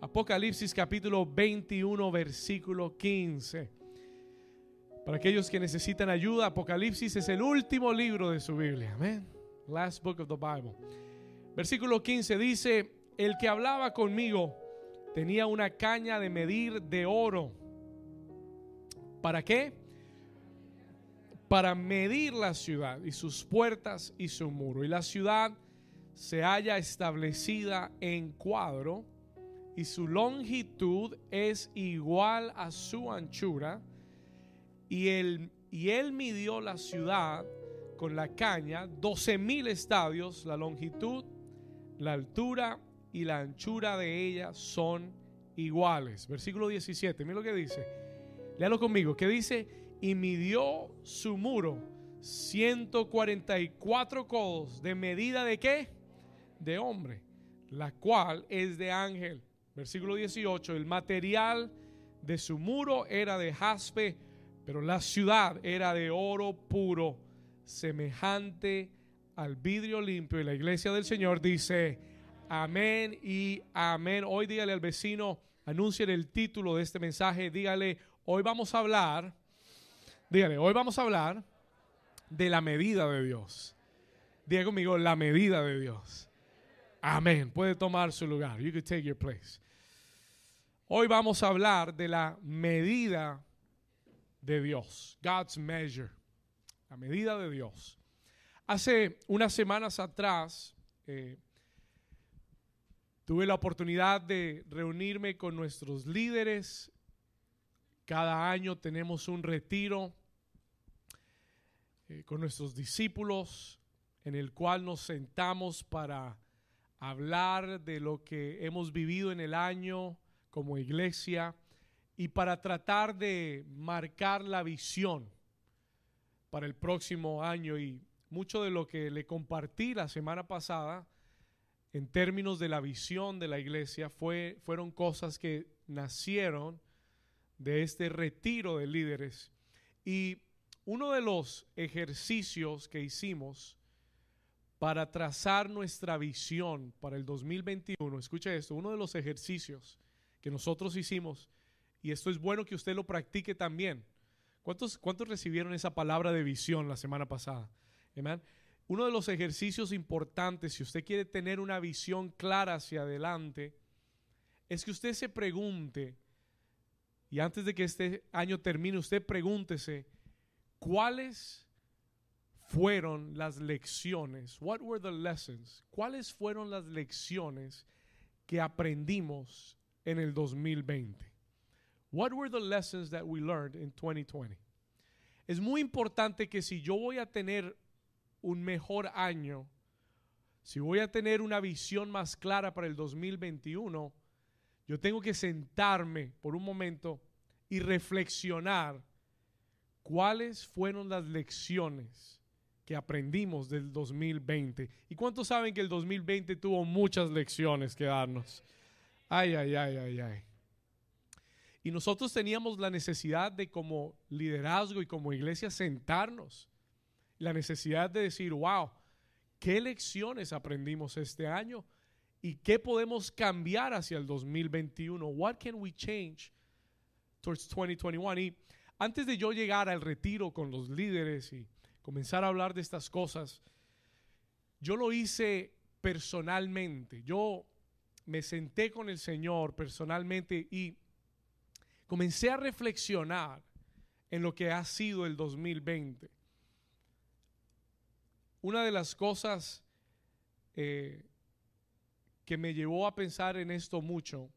Apocalipsis capítulo 21, versículo 15. Para aquellos que necesitan ayuda, Apocalipsis es el último libro de su Biblia. Amén. Last book of the Bible. Versículo 15 dice, el que hablaba conmigo tenía una caña de medir de oro. ¿Para qué? Para medir la ciudad y sus puertas y su muro. Y la ciudad se halla establecida en cuadro y su longitud es igual a su anchura. Y él, y él midió la ciudad con la caña, 12 mil estadios, la longitud, la altura y la anchura de ella son iguales. Versículo 17, mira lo que dice. Léalo conmigo, que dice, y midió su muro 144 codos de medida de qué? De hombre, la cual es de ángel. Versículo 18, el material de su muro era de jaspe, pero la ciudad era de oro puro, semejante al vidrio limpio. Y la iglesia del Señor dice, amén y amén. Hoy dígale al vecino, anuncien el título de este mensaje, dígale, hoy vamos a hablar, dígale, hoy vamos a hablar de la medida de Dios. Diga conmigo, la medida de Dios. Amén. Puede tomar su lugar. You can take your place. Hoy vamos a hablar de la medida de Dios, God's measure, la medida de Dios. Hace unas semanas atrás eh, tuve la oportunidad de reunirme con nuestros líderes. Cada año tenemos un retiro eh, con nuestros discípulos en el cual nos sentamos para hablar de lo que hemos vivido en el año como iglesia y para tratar de marcar la visión para el próximo año. Y mucho de lo que le compartí la semana pasada en términos de la visión de la iglesia fue, fueron cosas que nacieron de este retiro de líderes. Y uno de los ejercicios que hicimos para trazar nuestra visión para el 2021, escucha esto, uno de los ejercicios que nosotros hicimos, y esto es bueno que usted lo practique también. ¿Cuántos, cuántos recibieron esa palabra de visión la semana pasada? Uno de los ejercicios importantes, si usted quiere tener una visión clara hacia adelante, es que usted se pregunte, y antes de que este año termine, usted pregúntese, ¿cuáles fueron las lecciones? What were the lessons? ¿Cuáles fueron las lecciones que aprendimos en el 2020? What were the lessons that we learned in 2020? Es muy importante que si yo voy a tener un mejor año, si voy a tener una visión más clara para el 2021, yo tengo que sentarme por un momento y reflexionar cuáles fueron las lecciones que aprendimos del 2020. ¿Y cuántos saben que el 2020 tuvo muchas lecciones que darnos? Ay, ay, ay, ay, ay. Y nosotros teníamos la necesidad de como liderazgo y como iglesia sentarnos. La necesidad de decir, wow, ¿qué lecciones aprendimos este año? ¿Y qué podemos cambiar hacia el 2021? What can we change towards 2021? Y antes de yo llegar al retiro con los líderes y comenzar a hablar de estas cosas, yo lo hice personalmente. Yo me senté con el Señor personalmente y comencé a reflexionar en lo que ha sido el 2020. Una de las cosas eh, que me llevó a pensar en esto mucho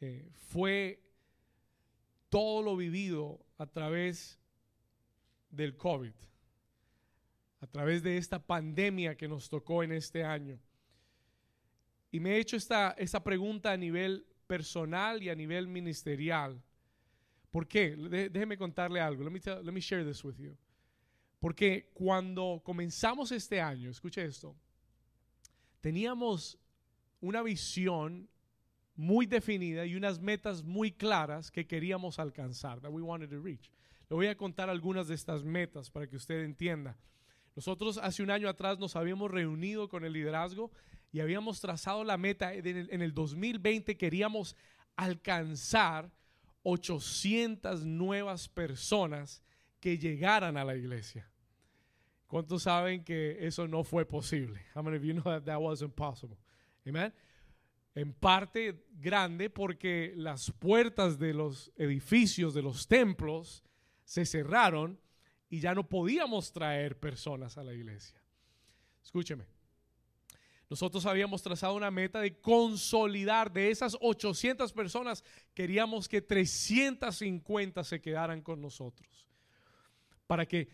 eh, fue todo lo vivido a través del COVID, a través de esta pandemia que nos tocó en este año. Y me he hecho esta, esta pregunta a nivel personal y a nivel ministerial. ¿Por qué? déjeme contarle algo. Let me, let me share this with you. Porque cuando comenzamos este año, escuche esto, teníamos una visión muy definida y unas metas muy claras que queríamos alcanzar, that we wanted to reach. Le voy a contar algunas de estas metas para que usted entienda. Nosotros hace un año atrás nos habíamos reunido con el liderazgo y habíamos trazado la meta en el, 2020, queríamos alcanzar 800 nuevas personas que llegaran a la iglesia. ¿Cuántos saben que eso no fue posible? How many of you know that that wasn't possible? Amen. En parte grande porque las puertas de los edificios, de los templos, se cerraron y ya no podíamos traer personas a la iglesia. Escúcheme. Nosotros habíamos trazado una meta de consolidar de esas 800 personas, queríamos que 350 se quedaran con nosotros. Para que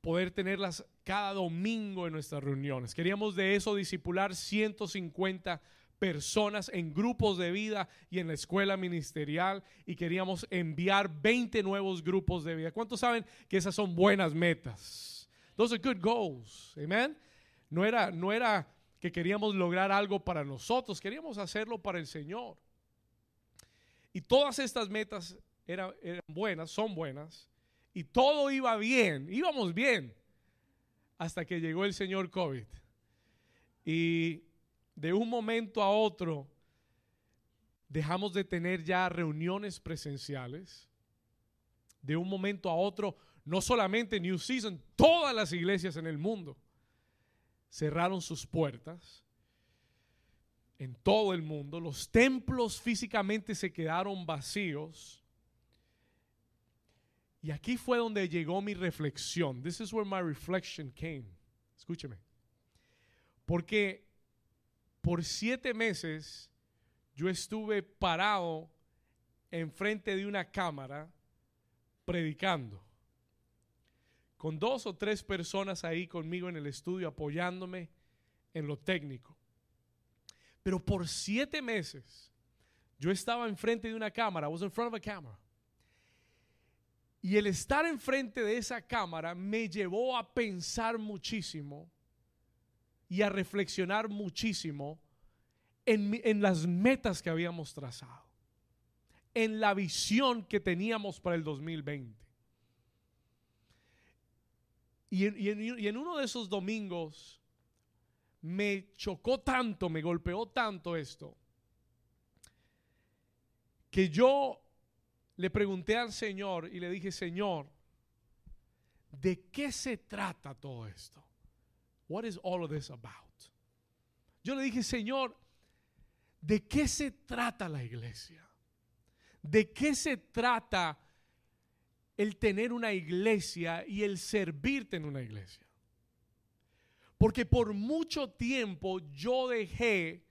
poder tenerlas cada domingo en nuestras reuniones. Queríamos de eso disipular 150 personas en grupos de vida y en la escuela ministerial y queríamos enviar 20 nuevos grupos de vida. ¿Cuántos saben que esas son buenas metas? Those are good goals. Amen. No era no era que queríamos lograr algo para nosotros, queríamos hacerlo para el Señor. Y todas estas metas eran, buenas, son buenas, y todo iba bien, íbamos bien, hasta que llegó el señor COVID. Y de un momento a otro dejamos de tener ya reuniones presenciales. De un momento a otro, no solamente New Season, todas las iglesias en el mundo cerraron sus puertas en todo el mundo. Los templos físicamente se quedaron vacíos. Y aquí fue donde llegó mi reflexión. This is where my reflection came. Escúcheme. Porque por siete meses yo estuve parado enfrente de una cámara predicando. Con dos o tres personas ahí conmigo en el estudio apoyándome en lo técnico. Pero por siete meses yo estaba enfrente de una cámara. I was in front of a camera y el estar enfrente de esa cámara me llevó a pensar muchísimo y a reflexionar muchísimo en, las metas que habíamos trazado, en la visión que teníamos para el 2020. Y en, uno de esos domingos me chocó tanto, me golpeó tanto esto, que yo le pregunté al Señor y le dije, Señor, ¿de qué se trata todo esto? What is all of this about? Yo le dije, Señor, ¿de qué se trata la iglesia? ¿De qué se trata el tener una iglesia y el servirte en una iglesia? Porque por mucho tiempo yo dejé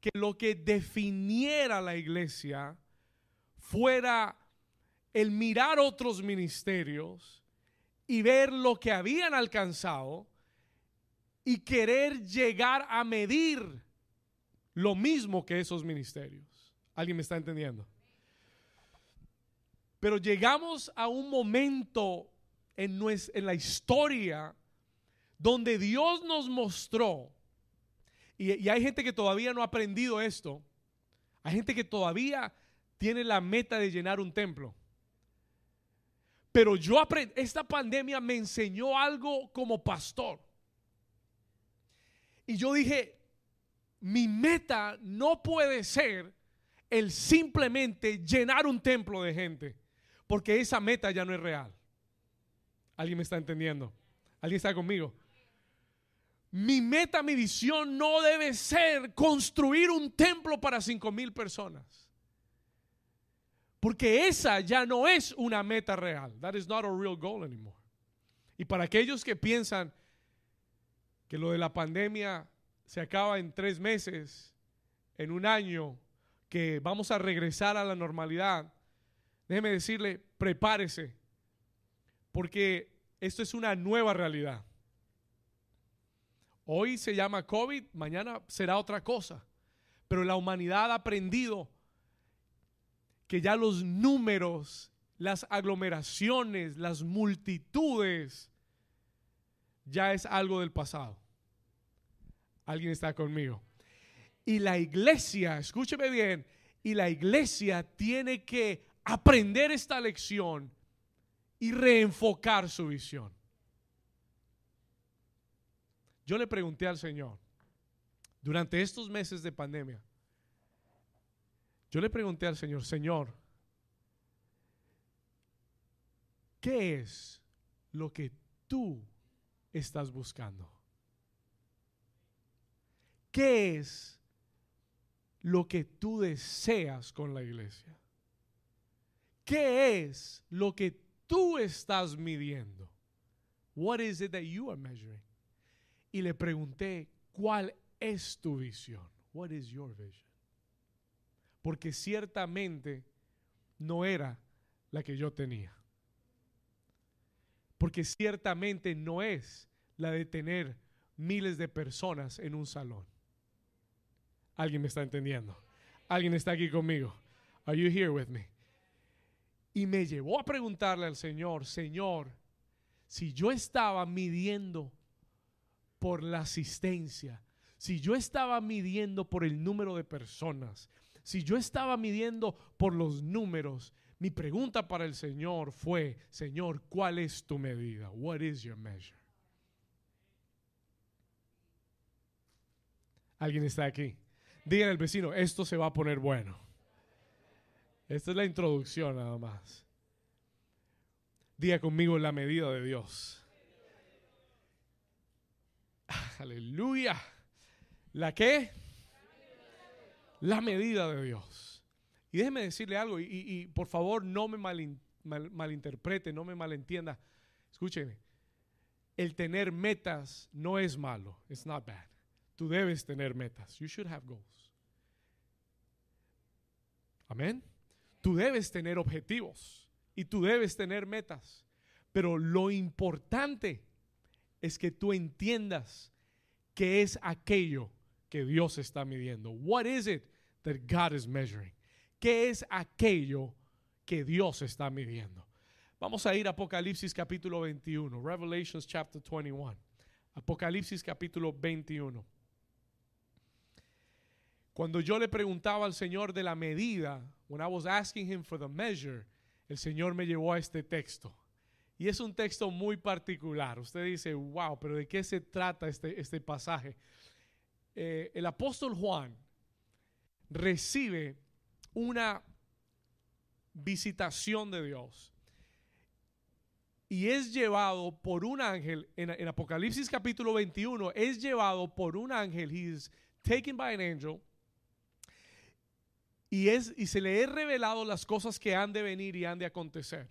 que lo que definiera la iglesia fuera el mirar otros ministerios y ver lo que habían alcanzado y querer llegar a medir lo mismo que esos ministerios. ¿Alguien me está entendiendo? Pero llegamos a un momento en, en la historia donde Dios nos mostró, y, y hay gente que todavía no ha aprendido esto, hay gente que todavía tiene la meta de llenar un templo. Pero yo aprendí, esta pandemia me enseñó algo como pastor. Y yo dije, mi meta no puede ser el simplemente llenar un templo de gente, porque esa meta ya no es real. ¿Alguien me está entendiendo? ¿Alguien está conmigo? Mi meta, mi visión no debe ser construir un templo para cinco mil personas. Porque esa ya no es una meta real. That is not a real goal anymore. Y para aquellos que piensan que lo de la pandemia se acaba en tres meses, en un año, que vamos a regresar a la normalidad, déjeme decirle, prepárese, porque esto es una nueva realidad. Hoy se llama COVID, mañana será otra cosa, pero la humanidad ha aprendido que ya los números, las aglomeraciones, las multitudes, ya es algo del pasado. ¿Alguien está conmigo? Y la iglesia, escúcheme bien, y la iglesia tiene que aprender esta lección y reenfocar su visión. Yo le pregunté al Señor, durante estos meses de pandemia, yo le pregunté al Señor, Señor, ¿qué es lo que tú estás buscando? ¿Qué es lo que tú deseas con la iglesia? ¿Qué es lo que tú estás midiendo? What is it that you are measuring? Y le pregunté, ¿cuál es tu visión? What is your vision? Porque ciertamente no era la que yo tenía. Porque ciertamente no es la de tener miles de personas en un salón. ¿Alguien me está entendiendo? ¿Alguien está aquí conmigo? Are you here with me? Y me llevó a preguntarle al Señor, Señor, si yo estaba midiendo por la asistencia, si yo estaba midiendo por el número de personas, si yo estaba midiendo por los números, mi pregunta para el Señor fue, Señor, ¿cuál es tu medida? What is your measure? ¿Alguien está aquí? Díganle al vecino, esto se va a poner bueno. Esta es la introducción nada más. Diga conmigo la medida de Dios. Aleluya. ¿La qué? La medida de Dios. Y déjeme decirle algo, y, por favor no me malinterprete, no me malentienda. Escúcheme, el tener metas no es malo. It's not bad. Tú debes tener metas. You should have goals. Amén. Tú debes tener objetivos y tú debes tener metas. Pero lo importante es que tú entiendas qué es aquello que Dios está midiendo. What is it that God is measuring? ¿Qué es aquello que Dios está midiendo? Vamos a ir a Apocalipsis capítulo 21, Revelations chapter 21. Apocalipsis capítulo 21. Cuando yo le preguntaba al Señor de la medida, when I was asking him for the measure, el Señor me llevó a este texto. Y es un texto muy particular. Usted dice, wow, pero ¿de qué se trata este, este pasaje? Eh, el apóstol Juan recibe una visitación de Dios y es llevado por un ángel, en, en Apocalipsis capítulo 21, es llevado por un ángel, he is taken by an angel, y, es, y se le he revelado las cosas que han de venir y han de acontecer.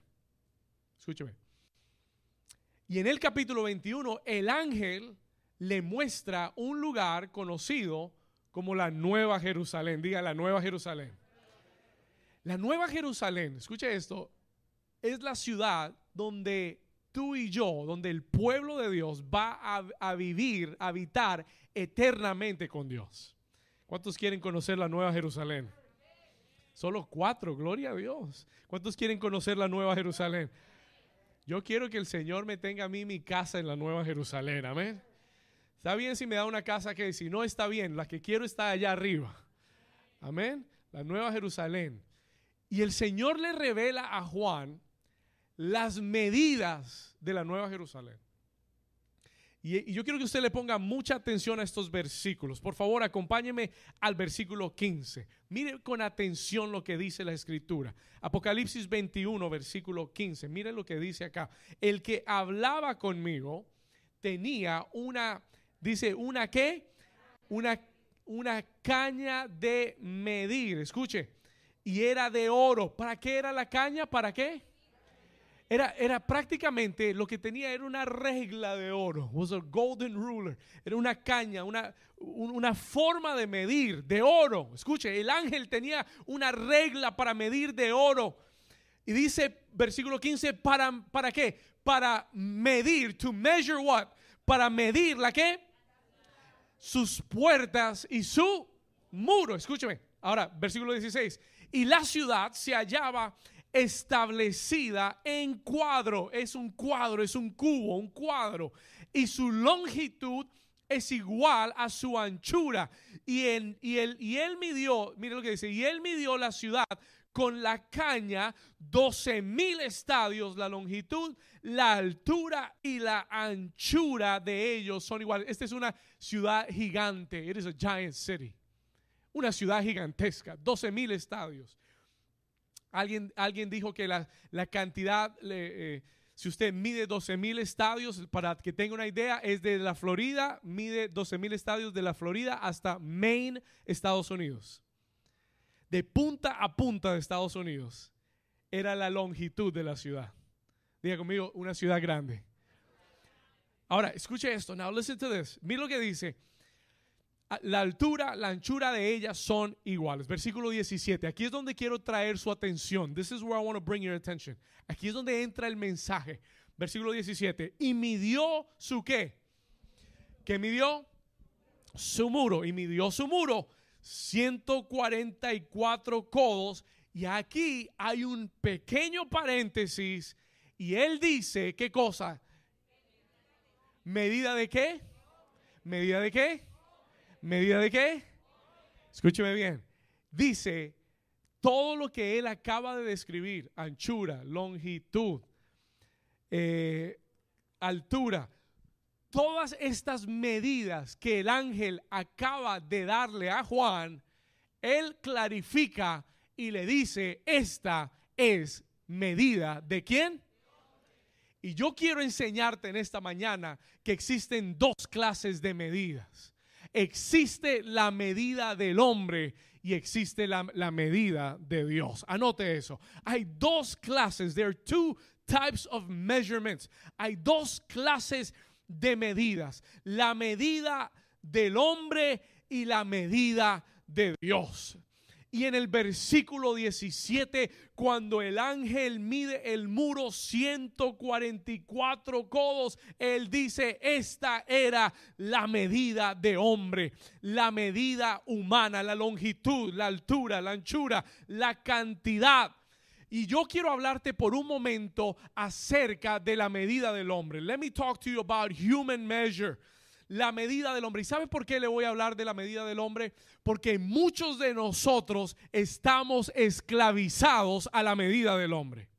Escúcheme. Y en el capítulo 21, el ángel le muestra un lugar conocido como la Nueva Jerusalén. Diga la Nueva Jerusalén. La Nueva Jerusalén, escuche esto, es la ciudad donde tú y yo, donde el pueblo de Dios va a, a vivir, a habitar eternamente con Dios. ¿Cuántos quieren conocer la Nueva Jerusalén? Solo cuatro, gloria a Dios. ¿Cuántos quieren conocer la Nueva Jerusalén? Yo quiero que el Señor me tenga a mí mi casa en la Nueva Jerusalén, amén. Está bien si me da una casa que si no está bien, la que quiero está allá arriba. Amén. La Nueva Jerusalén. Y el Señor le revela a Juan las medidas de la Nueva Jerusalén. Y, yo quiero que usted le ponga mucha atención a estos versículos. Por favor, acompáñeme al versículo 15. Mire con atención lo que dice la escritura. Apocalipsis 21, versículo 15. Mire lo que dice acá. El que hablaba conmigo tenía una, dice, una qué? Una, una caña de medir. Escuche. Y era de oro. ¿Para qué era la caña? ¿Para qué? Era, era prácticamente lo que tenía era una regla de oro, was a golden ruler, era una caña, una, una forma de medir de oro. Escuche, el ángel tenía una regla para medir de oro. Y dice, versículo 15, ¿para, para qué? Para medir, to measure what? Para medir la qué? Sus puertas y su muro. Escúcheme. Ahora, versículo 16. Y la ciudad se hallaba establecida en cuadro. Es un cuadro, es un cubo, un cuadro. Y su longitud es igual a su anchura. Y, en, y, él, él midió, mire lo que dice, y él midió la ciudad con la caña 12 mil estadios, la longitud, la altura y la anchura de ellos son iguales. Esta es una ciudad gigante. It is a giant city. Una ciudad gigantesca, 12 mil estadios. Alguien, alguien dijo que la, la cantidad, eh, si usted mide 12 mil estadios, para que tenga una idea, es de la Florida, mide 12 mil estadios de la Florida hasta Maine, Estados Unidos de punta a punta de Estados Unidos era la longitud de la ciudad. Diga conmigo, una ciudad grande. Ahora, escuche esto. Now listen to this. Mira lo que dice. La altura, la anchura de ellas son iguales. Versículo 17. Aquí es donde quiero traer su atención. This is where I want to bring your attention. Aquí es donde entra el mensaje. Versículo 17. Y midió su qué? ¿Qué midió? Su muro. Y midió su muro 144 codos. Y aquí hay un pequeño paréntesis. Y él dice, ¿qué cosa? ¿Medida de qué? ¿Medida de qué? ¿Medida de qué? Escúcheme bien. Dice, todo lo que él acaba de describir, anchura, longitud, eh, altura, todas estas medidas que el ángel acaba de darle a Juan, él clarifica y le dice, esta es medida de quién? Y yo quiero enseñarte en esta mañana que existen dos clases de medidas. Existe la medida del hombre y existe la, la, medida de Dios. Anote eso. Hay dos clases. There are two types of measurements. Hay dos clases de medidas. La medida del hombre y la medida de Dios. Y en el versículo 17, cuando el ángel mide el muro 144 codos, él dice, esta era la medida de hombre, la medida humana, la longitud, la altura, la anchura, la cantidad y yo quiero hablarte por un momento acerca de la medida del hombre. Let me talk to you about human measure. La medida del hombre. ¿Y sabe por qué le voy a hablar de la medida del hombre? Porque muchos de nosotros estamos esclavizados a la medida del hombre.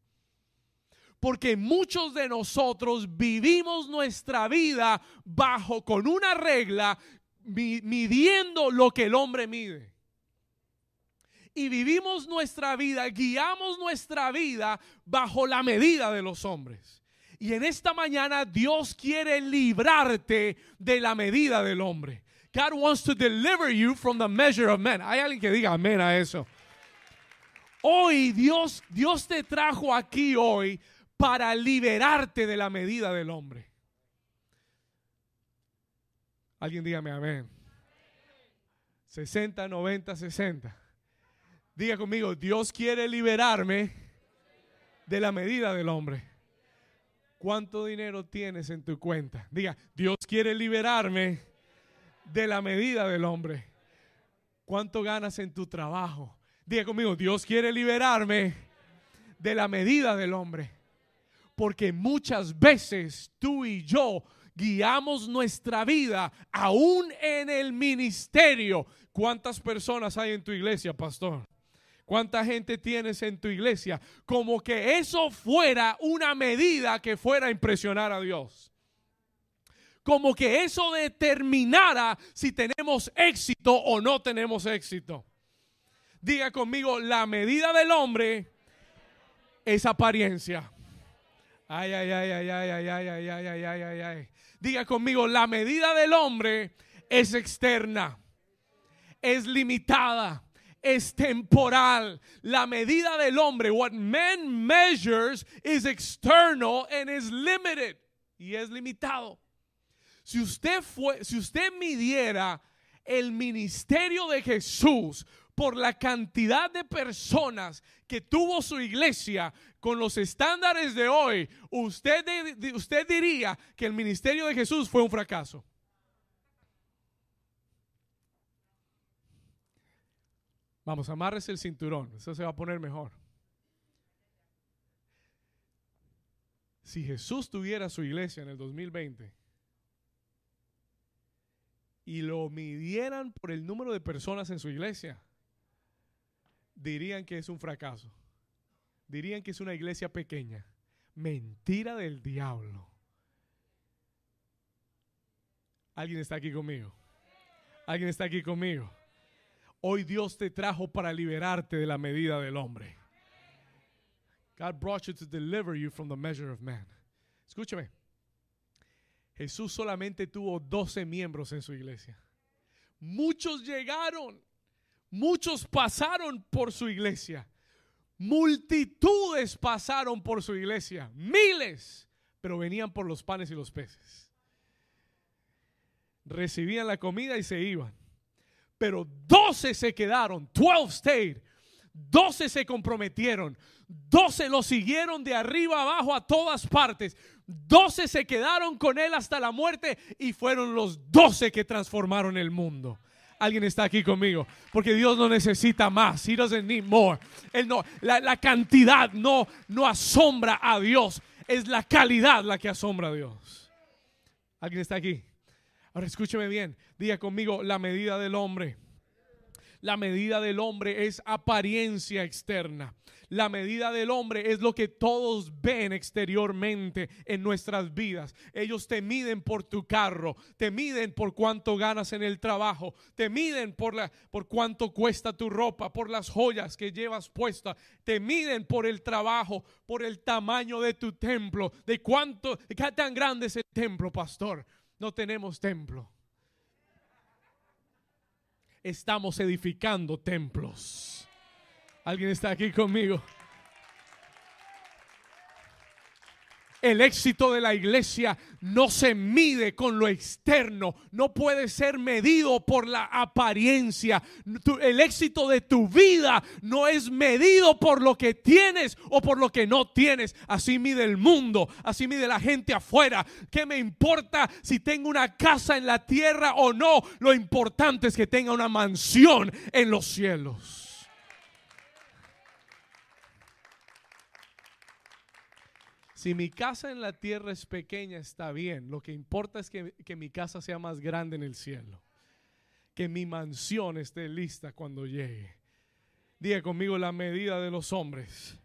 Porque muchos de nosotros vivimos nuestra vida bajo con una regla midiendo lo que el hombre mide y vivimos nuestra vida, guiamos nuestra vida bajo la medida de los hombres. Y en esta mañana Dios quiere librarte de la medida del hombre. God wants to deliver you from the measure of men. Hay alguien que diga amén a eso. Hoy Dios, Dios te trajo aquí hoy para liberarte de la medida del hombre. Alguien dígame amén. 60, 90, 60. Diga conmigo, Dios quiere liberarme de la medida del hombre. ¿Cuánto dinero tienes en tu cuenta? Diga, Dios quiere liberarme de la medida del hombre. ¿Cuánto ganas en tu trabajo? Diga conmigo, Dios quiere liberarme de la medida del hombre. Porque muchas veces tú y yo guiamos nuestra vida aún en el ministerio. ¿Cuántas personas hay en tu iglesia, pastor? ¿Cuánta gente tienes en tu iglesia? Como que eso fuera una medida que fuera a impresionar a Dios. Como que eso determinara si tenemos éxito o no tenemos éxito. Diga conmigo, la medida del hombre es apariencia. Ay, ay, ay, ay, ay, ay, ay, ay, ay, ay, ay, ay, ay. Diga conmigo, la medida del hombre es externa, es limitada es temporal. La medida del hombre, what man measures, is external and is limited. Y es limitado. Si usted fue, si usted midiera el ministerio de Jesús por la cantidad de personas que tuvo su iglesia con los estándares de hoy, usted, usted diría que el ministerio de Jesús fue un fracaso. Vamos, amarres el cinturón, eso se va a poner mejor. Si Jesús tuviera su iglesia en el 2020 y lo midieran por el número de personas en su iglesia, dirían que es un fracaso. Dirían que es una iglesia pequeña. Mentira del diablo. ¿Alguien está aquí conmigo? ¿Alguien está aquí conmigo? Hoy Dios te trajo para liberarte de la medida del hombre. God brought you to deliver you from the measure of man. Escúchame. Jesús solamente tuvo 12 miembros en su iglesia. Muchos llegaron, muchos pasaron por su iglesia. Multitudes pasaron por su iglesia, miles, pero venían por los panes y los peces. Recibían la comida y se iban. Pero 12 se quedaron, 12 stayed. 12 se comprometieron, 12 lo siguieron de arriba abajo a todas partes. 12 se quedaron con él hasta la muerte y fueron los 12 que transformaron el mundo. Alguien está aquí conmigo. Porque Dios no necesita más. He doesn't need more. No, la, la, cantidad no, no asombra a Dios. Es la calidad la que asombra a Dios. ¿Alguien está aquí? Ahora escúcheme bien. Diga conmigo la medida del hombre. La medida del hombre es apariencia externa. La medida del hombre es lo que todos ven exteriormente en nuestras vidas. Ellos te miden por tu carro, te miden por cuánto ganas en el trabajo, te miden por, la, por cuánto cuesta tu ropa, por las joyas que llevas puesta, te miden por el trabajo, por el tamaño de tu templo, de cuánto, de qué tan grande es el templo, pastor. No tenemos templo. Estamos edificando templos. ¿Alguien está aquí conmigo? El éxito de la iglesia no se mide con lo externo, no puede ser medido por la apariencia. El éxito de tu vida no es medido por lo que tienes o por lo que no tienes. Así mide el mundo, así mide la gente afuera. ¿Qué me importa si tengo una casa en la tierra o no? Lo importante es que tenga una mansión en los cielos. Si mi casa en la tierra es pequeña, está bien. Lo que importa es que, mi casa sea más grande en el cielo. Que mi mansión esté lista cuando llegue. Diga conmigo la medida de los hombres.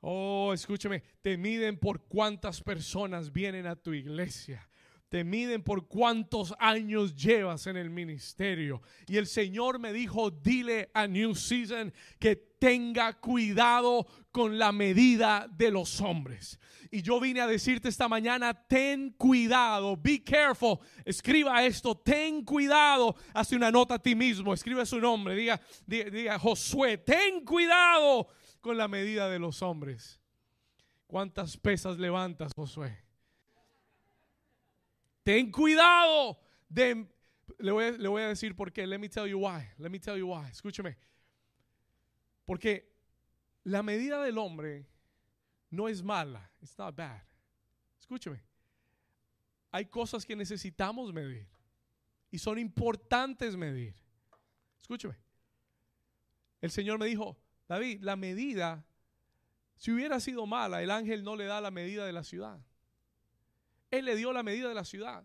Oh, escúchame, te miden por cuántas personas vienen a tu iglesia te miden por cuántos años llevas en el ministerio. Y el Señor me dijo, dile a New Season que tenga cuidado con la medida de los hombres. Y yo vine a decirte esta mañana, ten cuidado, be careful. Escriba esto, ten cuidado. Hace una nota a ti mismo, escribe su nombre, diga, diga, diga Josué, ten cuidado con la medida de los hombres. ¿Cuántas pesas levantas, Josué? Ten cuidado de... Le voy, a, decir por qué. Let me tell you why. Let me tell you why. Escúcheme. Porque la medida del hombre no es mala. It's not bad. Escúcheme. Hay cosas que necesitamos medir. Y son importantes medir. Escúcheme. El Señor me dijo, David, la medida, si hubiera sido mala, el ángel no le da la medida de la ciudad. Él le dio la medida de la ciudad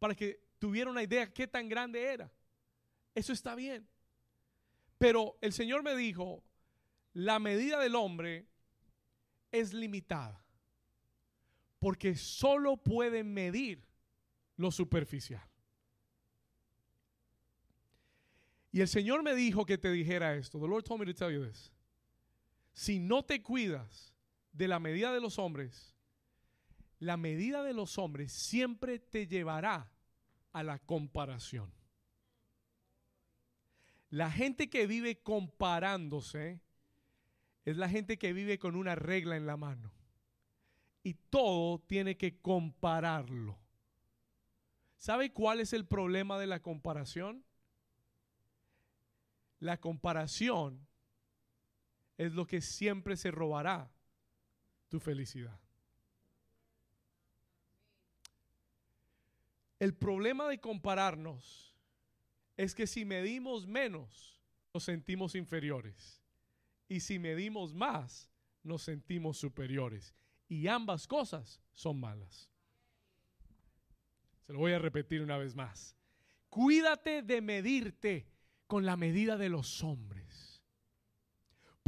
para que tuviera una idea qué tan grande era. Eso está bien. Pero el Señor me dijo, la medida del hombre es limitada. Porque solo puede medir lo superficial. Y el Señor me dijo que te dijera esto. The Lord told me to tell you this. Si no te cuidas de la medida de los hombres, la medida de los hombres siempre te llevará a la comparación. La gente que vive comparándose es la gente que vive con una regla en la mano. Y todo tiene que compararlo. ¿Sabe cuál es el problema de la comparación? La comparación es lo que siempre se robará tu felicidad. El problema de compararnos es que si medimos menos, nos sentimos inferiores. Y si medimos más, nos sentimos superiores. Y ambas cosas son malas. Se lo voy a repetir una vez más. Cuídate de medirte con la medida de los hombres.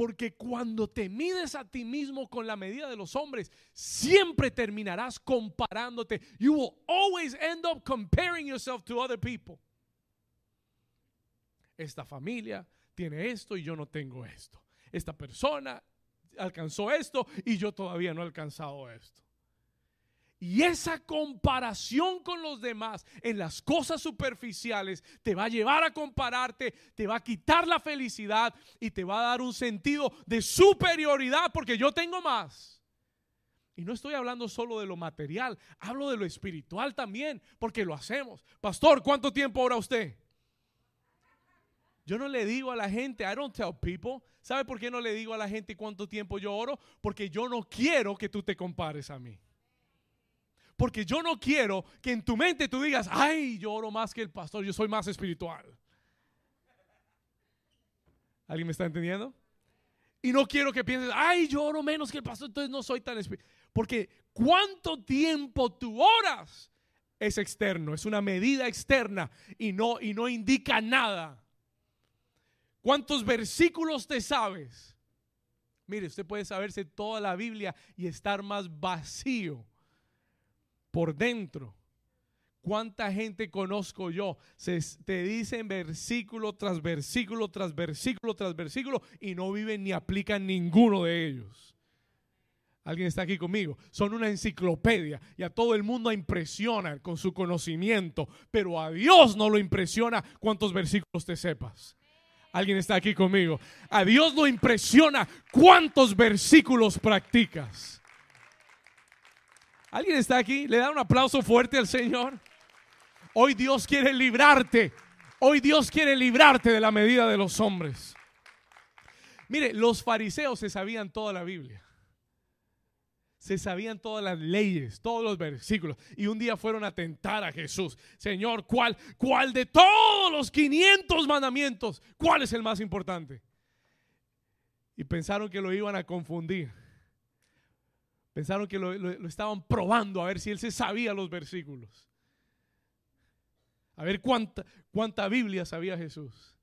Porque cuando te mides a ti mismo con la medida de los hombres, siempre terminarás comparándote. You will always end up comparing yourself to other people. Esta familia tiene esto y yo no tengo esto. Esta persona alcanzó esto y yo todavía no he alcanzado esto. Y esa comparación con los demás en las cosas superficiales te va a llevar a compararte, te va a quitar la felicidad y te va a dar un sentido de superioridad porque yo tengo más. Y no estoy hablando solo de lo material, hablo de lo espiritual también, porque lo hacemos. Pastor, ¿cuánto tiempo ora usted? Yo no le digo a la gente, I don't tell people. ¿Sabe por qué no le digo a la gente cuánto tiempo yo oro? Porque yo no quiero que tú te compares a mí. Porque yo no quiero que en tu mente tú digas, ay, yo oro más que el pastor, yo soy más espiritual. ¿Alguien me está entendiendo? Y no quiero que pienses, ay, yo oro menos que el pastor, entonces no soy tan espiritual. Porque cuánto tiempo tú oras es externo, es una medida externa y no, y no indica nada. ¿Cuántos versículos te sabes? Mire, usted puede saberse toda la Biblia y estar más vacío por dentro. ¿Cuánta gente conozco yo? Se, te dicen versículo tras versículo, tras versículo, tras versículo y no viven ni aplican ninguno de ellos. Alguien está aquí conmigo. Son una enciclopedia y a todo el mundo impresiona con su conocimiento, pero a Dios no lo impresiona cuántos versículos te sepas. Alguien está aquí conmigo. A Dios lo impresiona cuántos versículos practicas. ¿Alguien está aquí? ¿Le da un aplauso fuerte al Señor? Hoy Dios quiere librarte. Hoy Dios quiere librarte de la medida de los hombres. Mire, los fariseos se sabían toda la Biblia se sabían todas las leyes, todos los versículos. Y un día fueron a tentar a Jesús. Señor, ¿cuál, cuál de todos los 500 mandamientos, cuál es el más importante? Y pensaron que lo iban a confundir. Pensaron que lo, estaban probando a ver si él se sabía los versículos. A ver cuánta, cuánta Biblia sabía Jesús.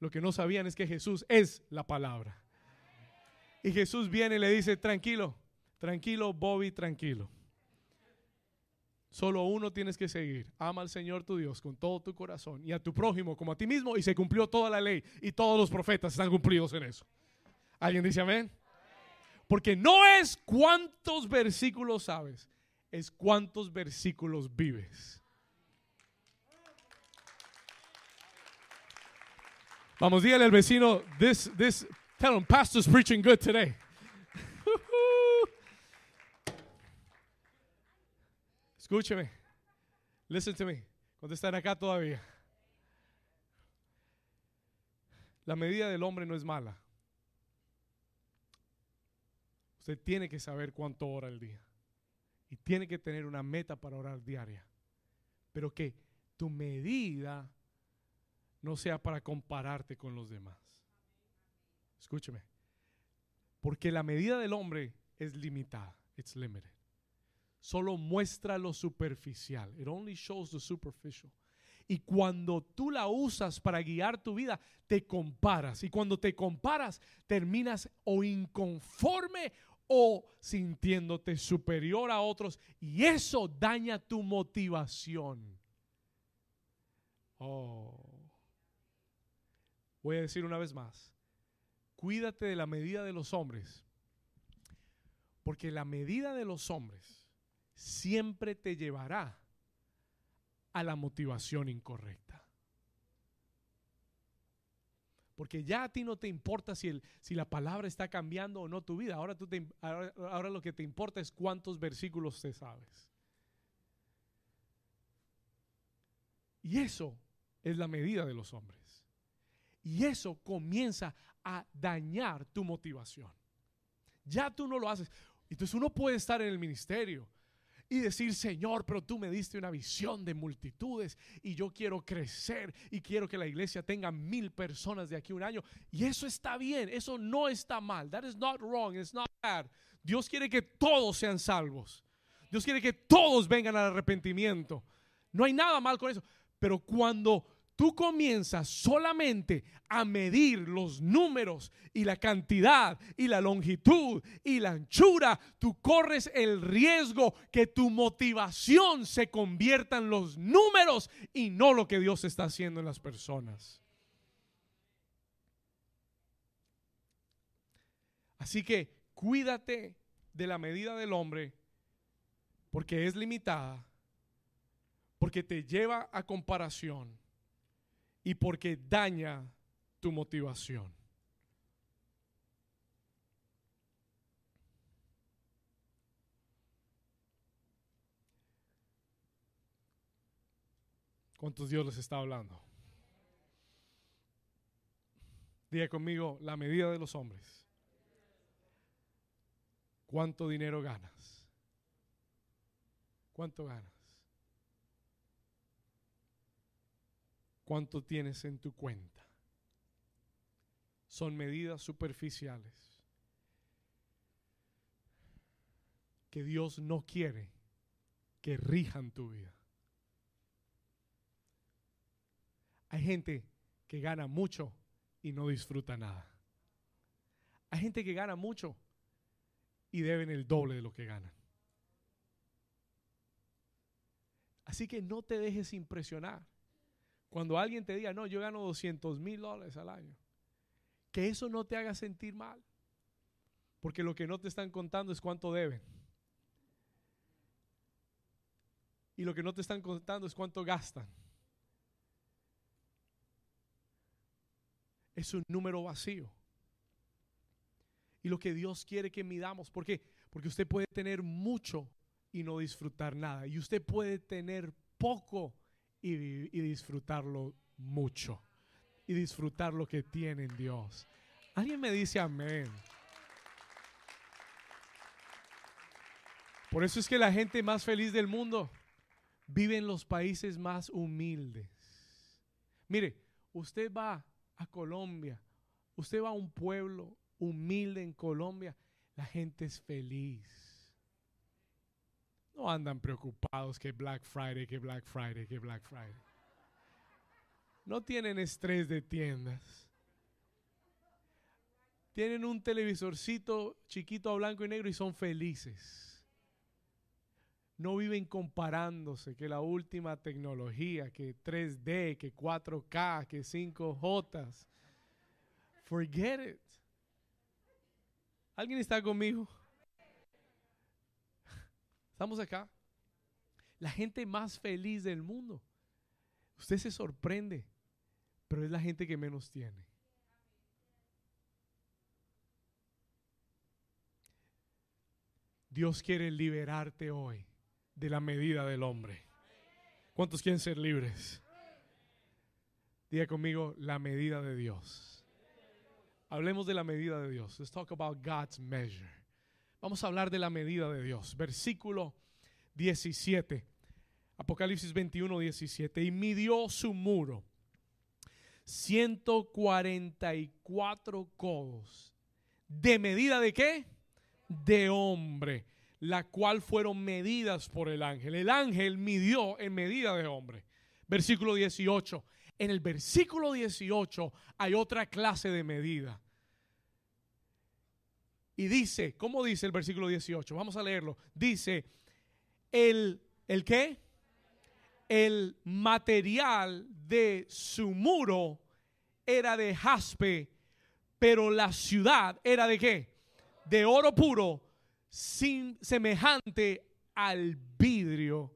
Lo que no sabían es que Jesús es la palabra. Y Jesús viene y le dice, tranquilo, Tranquilo, Bobby, tranquilo. Solo uno tienes que seguir. Ama al Señor tu Dios con todo tu corazón y a tu prójimo como a ti mismo y se cumplió toda la ley y todos los profetas están cumplidos en eso. ¿Alguien dice amén? Porque no es cuántos versículos sabes, es cuántos versículos vives. Vamos, dígale al vecino, this, this, tell him, pastor's preaching good today. Escúcheme. Listen to me. Cuando están acá todavía. La medida del hombre no es mala. Usted tiene que saber cuánto ora al día. Y tiene que tener una meta para orar diaria. Pero que tu medida no sea para compararte con los demás. Escúcheme. Porque la medida del hombre es limitada. It's limited solo muestra lo superficial. It only shows the superficial. Y cuando tú la usas para guiar tu vida, te comparas. Y cuando te comparas, terminas o inconforme o sintiéndote superior a otros. Y eso daña tu motivación. Oh. Voy a decir una vez más. Cuídate de la medida de los hombres. Porque la medida de los hombres siempre te llevará a la motivación incorrecta. Porque ya a ti no te importa si, el, si la palabra está cambiando o no tu vida. Ahora, tú ahora, lo que te importa es cuántos versículos te sabes. Y eso es la medida de los hombres. Y eso comienza a dañar tu motivación. Ya tú no lo haces. Entonces uno puede estar en el ministerio y decir, Señor, pero tú me diste una visión de multitudes y yo quiero crecer y quiero que la iglesia tenga mil personas de aquí a un año. Y eso está bien, eso no está mal. That is not wrong, it's not bad. Dios quiere que todos sean salvos. Dios quiere que todos vengan al arrepentimiento. No hay nada mal con eso. Pero cuando tú comienzas solamente a medir los números y la cantidad y la longitud y la anchura, tú corres el riesgo que tu motivación se convierta en los números y no lo que Dios está haciendo en las personas. Así que cuídate de la medida del hombre porque es limitada, porque te lleva a comparación y porque daña tu motivación. ¿Cuántos Dios les está hablando? Diga conmigo la medida de los hombres. ¿Cuánto dinero ganas? ¿Cuánto ganas? ¿Cuánto tienes en tu cuenta? Son medidas superficiales que Dios no quiere que rijan tu vida. Hay gente que gana mucho y no disfruta nada. Hay gente que gana mucho y deben el doble de lo que ganan. Así que no te dejes impresionar. Cuando alguien te diga, no, yo gano 200 mil dólares al año, que eso no te haga sentir mal. Porque lo que no te están contando es cuánto deben. Y lo que no te están contando es cuánto gastan. Es un número vacío. Y lo que Dios quiere que midamos, ¿por qué? Porque usted puede tener mucho y no disfrutar nada. Y usted puede tener poco y, disfrutarlo mucho. Y disfrutar lo que tiene en Dios. Alguien me dice amén. Por eso es que la gente más feliz del mundo vive en los países más humildes. Mire, usted va a Colombia, usted va a un pueblo humilde en Colombia, la gente es feliz. No andan preocupados que Black Friday, que Black Friday, que Black Friday. No tienen estrés de tiendas. Tienen un televisorcito chiquito a blanco y negro y son felices. No viven comparándose que la última tecnología, que 3D, que 4K, que 5J. Forget it. ¿Alguien está conmigo? Estamos acá. La gente más feliz del mundo. Usted se sorprende, pero es la gente que menos tiene. Dios quiere liberarte hoy de la medida del hombre. ¿Cuántos quieren ser libres? Diga conmigo la medida de Dios. Hablemos de la medida de Dios. Let's talk about God's measure. Vamos a hablar de la medida de Dios. Versículo 17. Apocalipsis 21, 17. Y midió su muro 144 codos. ¿De medida de qué? De hombre, la cual fueron medidas por el ángel. El ángel midió en medida de hombre. Versículo 18. En el versículo 18 hay otra clase de medida. Y dice, ¿cómo dice el versículo 18? Vamos a leerlo. Dice, el, ¿el qué? El material de su muro era de jaspe, pero la ciudad era de qué? De oro puro, semejante al vidrio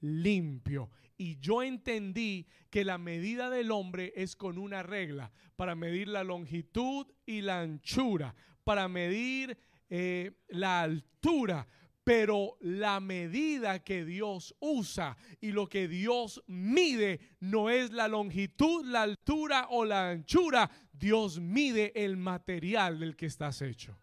limpio. Y yo entendí que la medida del hombre es con una regla para medir la longitud y la anchura, para medir eh, la altura, pero la medida que Dios usa y lo que Dios mide no es la longitud, la altura o la anchura. Dios mide el material del que estás hecho.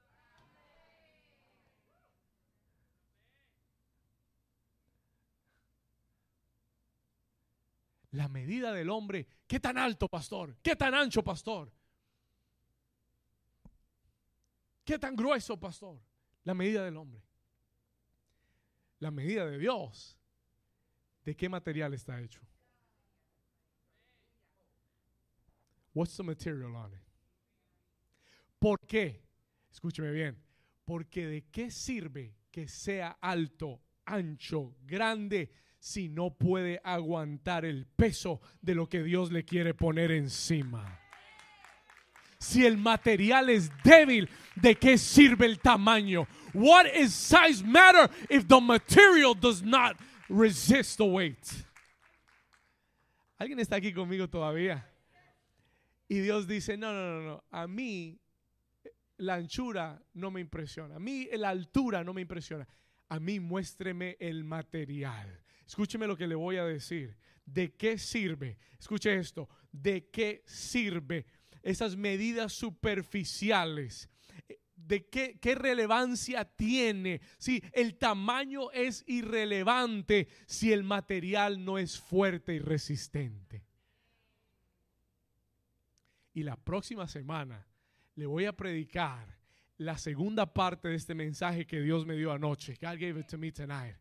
La medida del hombre, ¿qué tan alto, pastor? ¿Qué tan ancho, pastor? ¿Qué tan grueso, pastor? La medida del hombre. La medida de Dios. ¿De qué material está hecho? What's the material on it? ¿Por qué? Escúcheme bien. Porque de qué sirve que sea alto, ancho, grande, si no puede aguantar el peso de lo que Dios le quiere poner encima. Si el material es débil, ¿de qué sirve el tamaño? What is size matter if the material does not resist the weight? ¿Alguien está aquí conmigo todavía? Y Dios dice, no, no, no, no, a mí la anchura no me impresiona, a mí la altura no me impresiona, a mí muéstreme el material. Escúcheme lo que le voy a decir. ¿De qué sirve? Escuche esto. ¿De qué sirve esas medidas superficiales? ¿De qué, qué, relevancia tiene? Si el tamaño es irrelevante si el material no es fuerte y resistente. Y la próxima semana le voy a predicar la segunda parte de este mensaje que Dios me dio anoche. God gave it to me tonight.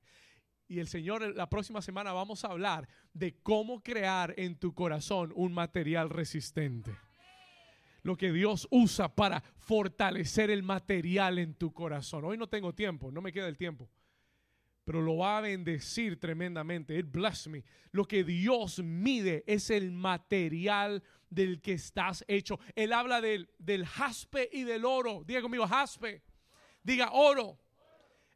Y el Señor, la próxima semana vamos a hablar de cómo crear en tu corazón un material resistente. Lo que Dios usa para fortalecer el material en tu corazón. Hoy no tengo tiempo, no me queda el tiempo. Pero lo va a bendecir tremendamente. It bless me. Lo que Dios mide es el material del que estás hecho. Él habla del, del jaspe y del oro. Diga conmigo, jaspe. Diga oro.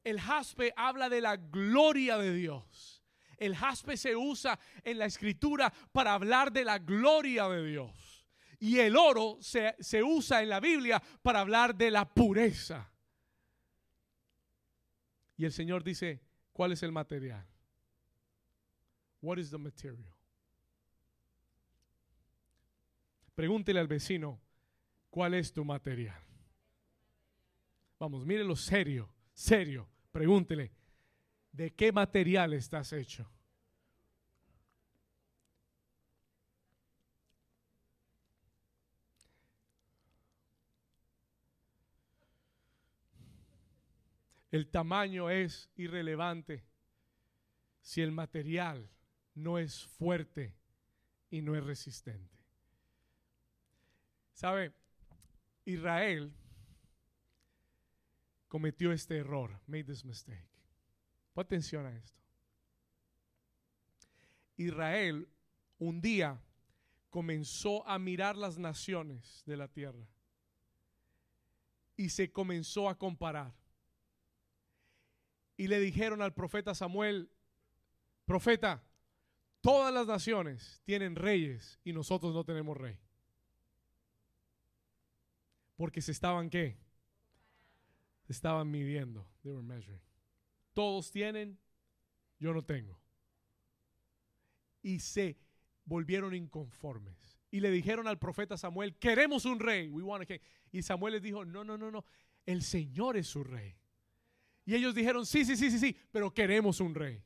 El jaspe habla de la gloria de Dios. El jaspe se usa en la escritura para hablar de la gloria de Dios. Y el oro se, se usa en la Biblia para hablar de la pureza. Y el Señor dice, ¿cuál es el material? What is the material? Pregúntele al vecino, ¿cuál es tu material? Vamos, mírelo serio, serio. Pregúntele, ¿de qué material estás hecho? El tamaño es irrelevante si el material no es fuerte y no es resistente. ¿Sabe? Israel cometió este error, made this mistake. Pon atención a esto. Israel un día comenzó a mirar las naciones de la tierra y se comenzó a comparar. Y le dijeron al profeta Samuel, profeta, todas las naciones tienen reyes y nosotros no tenemos rey. Porque se estaban qué? Estaban midiendo. Todos tienen, yo no tengo. Y se volvieron inconformes. Y le dijeron al profeta Samuel, queremos un rey. Y Samuel les dijo, no, no, no, no. El Señor es su rey. Y ellos dijeron, sí, sí, sí, sí, sí, pero queremos un rey.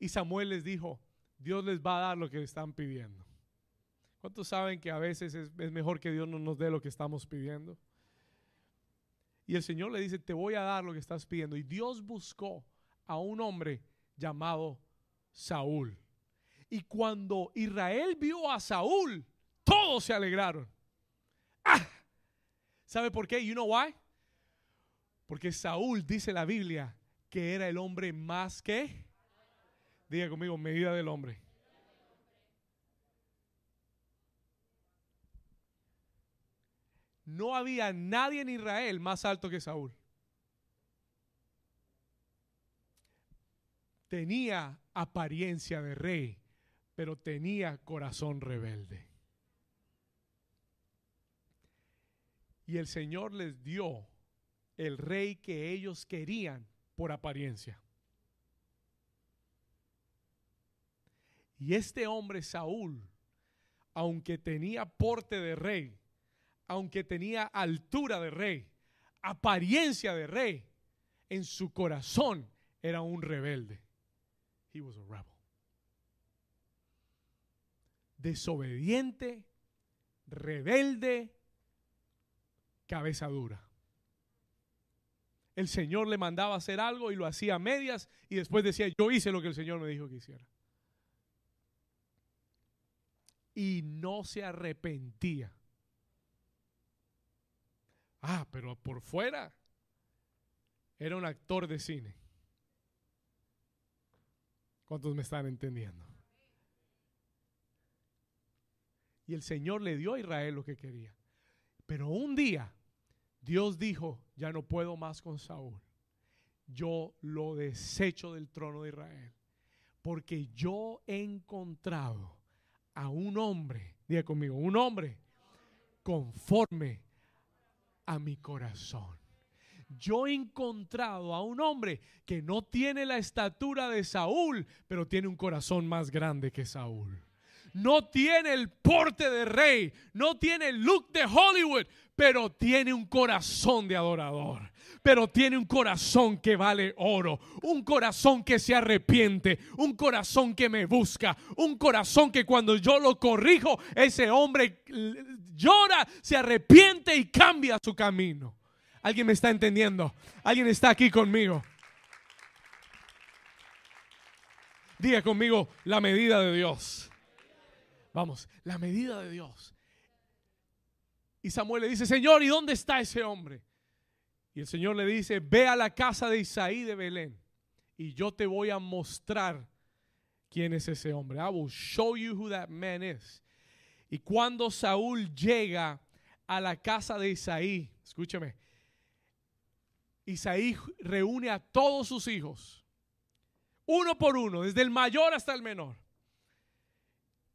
Y Samuel les dijo, Dios les va a dar lo que están pidiendo. ¿Cuántos saben que a veces es, mejor que Dios no nos dé lo que estamos pidiendo? Y el Señor le dice, te voy a dar lo que estás pidiendo. Y Dios buscó a un hombre llamado Saúl. Y cuando Israel vio a Saúl, todos se alegraron. ¡Ah! ¿Sabe por qué? You know why? Porque Saúl dice la Biblia que era el hombre más que, diga conmigo, medida del hombre. no había nadie en Israel más alto que Saúl. Tenía apariencia de rey, pero tenía corazón rebelde. Y el Señor les dio el rey que ellos querían por apariencia. Y este hombre Saúl, aunque tenía porte de rey, aunque tenía altura de rey, apariencia de rey, en su corazón era un rebelde. He was a rebel. Desobediente, rebelde, cabeza dura. El Señor le mandaba hacer algo y lo hacía a medias y después decía, yo hice lo que el Señor me dijo que hiciera. y no se arrepentía. Ah, pero por fuera era un actor de cine. ¿Cuántos me están entendiendo? Y el Señor le dio a Israel lo que quería. Pero un día Dios dijo, ya no puedo más con Saúl. Yo lo desecho del trono de Israel. Porque yo he encontrado a un hombre, diga conmigo, un hombre conforme a mi corazón. Yo he encontrado a un hombre que no tiene la estatura de Saúl, pero tiene un corazón más grande que Saúl. No tiene el porte de rey, no tiene el look de Hollywood, pero tiene un corazón de adorador pero tiene un corazón que vale oro, un corazón que se arrepiente, un corazón que me busca, un corazón que cuando yo lo corrijo, ese hombre llora, se arrepiente y cambia su camino. ¿Alguien me está entendiendo? ¿Alguien está aquí conmigo? Diga conmigo la medida de Dios. Vamos, la medida de Dios. Y Samuel le dice, Señor, ¿y dónde está ese hombre? Y el Señor le dice, ve a la casa de Isaí de Belén y yo te voy a mostrar quién es ese hombre. I will show you who that man is. Y cuando Saúl llega a la casa de Isaí, escúchame, Isaí reúne a todos sus hijos, uno por uno, desde el mayor hasta el menor.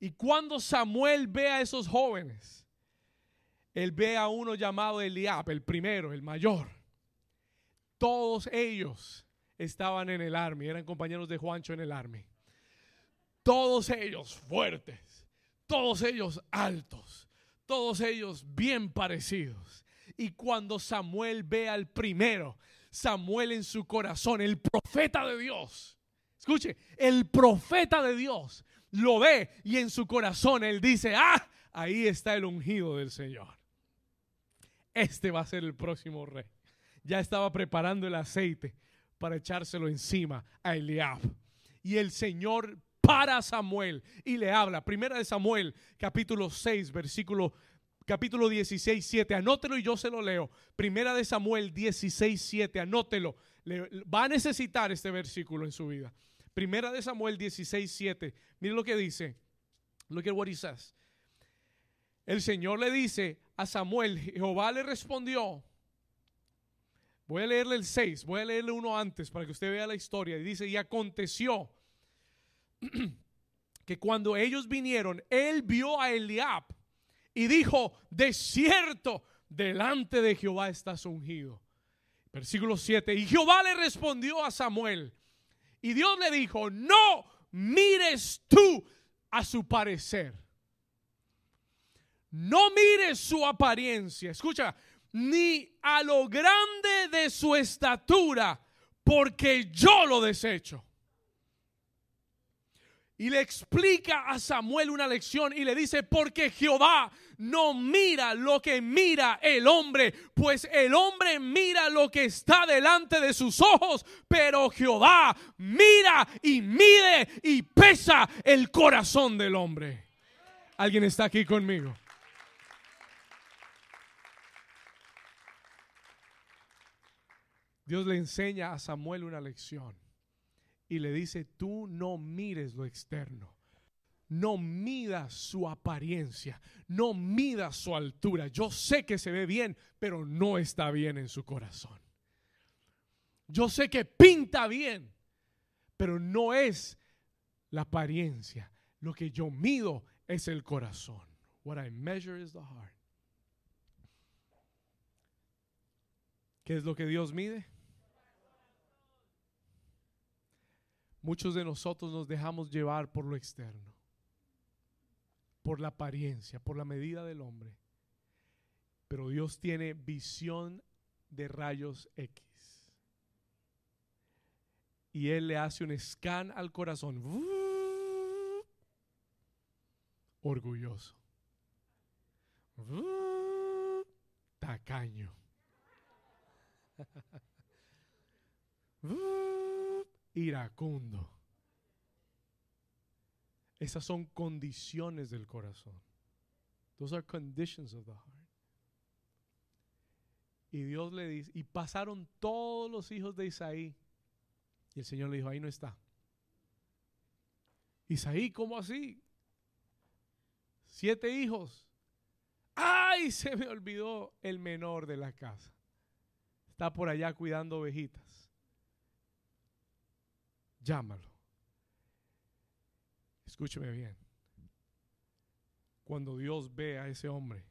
Y cuando Samuel ve a esos jóvenes, él ve a uno llamado Eliab, el primero, el mayor todos ellos estaban en el army, eran compañeros de Juancho en el army. Todos ellos fuertes, todos ellos altos, todos ellos bien parecidos. Y cuando Samuel ve al primero, Samuel en su corazón, el profeta de Dios, escuche, el profeta de Dios lo ve y en su corazón él dice, ah, ahí está el ungido del Señor. Este va a ser el próximo rey ya estaba preparando el aceite para echárselo encima a Eliab. Y el Señor para Samuel y le habla. Primera de Samuel, capítulo 6, versículo capítulo 16, 7. Anótelo y yo se lo leo. Primera de Samuel 16, 7. Anótelo. va a necesitar este versículo en su vida. Primera de Samuel 16, 7. Mire lo que dice. Look at what he says. El Señor le dice a Samuel, Jehová le respondió, Voy a leerle el 6, voy a leerle uno antes para que usted vea la historia. Y dice, y aconteció que cuando ellos vinieron, él vio a Eliab y dijo, de cierto, delante de Jehová estás ungido. Versículo 7, y Jehová le respondió a Samuel, y Dios le dijo, no mires tú a su parecer. No mires su apariencia. Escucha, ni a lo grande de su estatura, porque yo lo desecho. Y le explica a Samuel una lección y le dice, porque Jehová no mira lo que mira el hombre, pues el hombre mira lo que está delante de sus ojos, pero Jehová mira y mide y pesa el corazón del hombre. ¿Alguien está aquí conmigo? Dios le enseña a Samuel una lección y le dice, tú no mires lo externo. No midas su apariencia, no midas su altura. Yo sé que se ve bien, pero no está bien en su corazón. Yo sé que pinta bien, pero no es la apariencia. Lo que yo mido es el corazón. What I measure is the heart. ¿Qué es lo que Dios mide? Muchos de nosotros nos dejamos llevar por lo externo, por la apariencia, por la medida del hombre. Pero Dios tiene visión de rayos X. Y Él le hace un scan al corazón. Orgulloso. Tacaño iracundo. Esas son condiciones del corazón. Those are conditions of the heart. Y Dios le dice, y pasaron todos los hijos de Isaí. Y el Señor le dijo, ahí no está. Isaí, ¿cómo así? Siete hijos. ¡Ay! Se me olvidó el menor de la casa. Está por allá cuidando ovejitas. Llámalo. Escúcheme bien. Cuando Dios ve a ese hombre,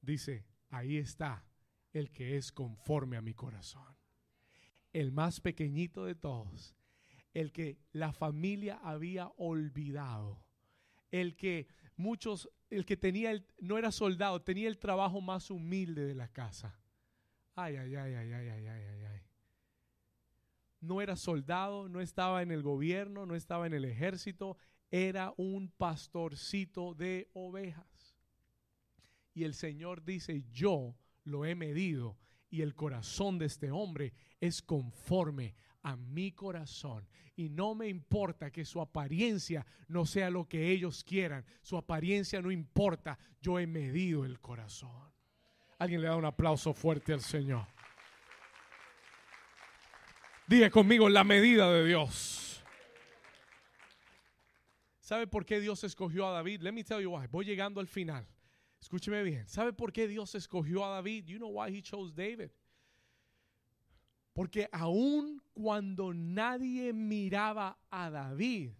dice, ahí está el que es conforme a mi corazón. El más pequeñito de todos, el que la familia había olvidado, el que muchos, el que tenía, el, no era soldado, tenía el trabajo más humilde de la casa. Ay, ay, ay, ay, ay, ay, ay, ay. No era soldado, no estaba en el gobierno, no estaba en el ejército, era un pastorcito de ovejas. Y el Señor dice, yo lo he medido y el corazón de este hombre es conforme a mi corazón. Y no me importa que su apariencia no sea lo que ellos quieran. Su apariencia no importa. Yo he medido el corazón. Alguien le da un aplauso fuerte al Señor. Diga conmigo la medida de Dios. ¿Sabe por qué Dios escogió a David? Let me tell you why. Voy llegando al final. Escúcheme bien. ¿Sabe por qué Dios escogió a David? You know why he chose David? Porque aun cuando nadie miraba a David,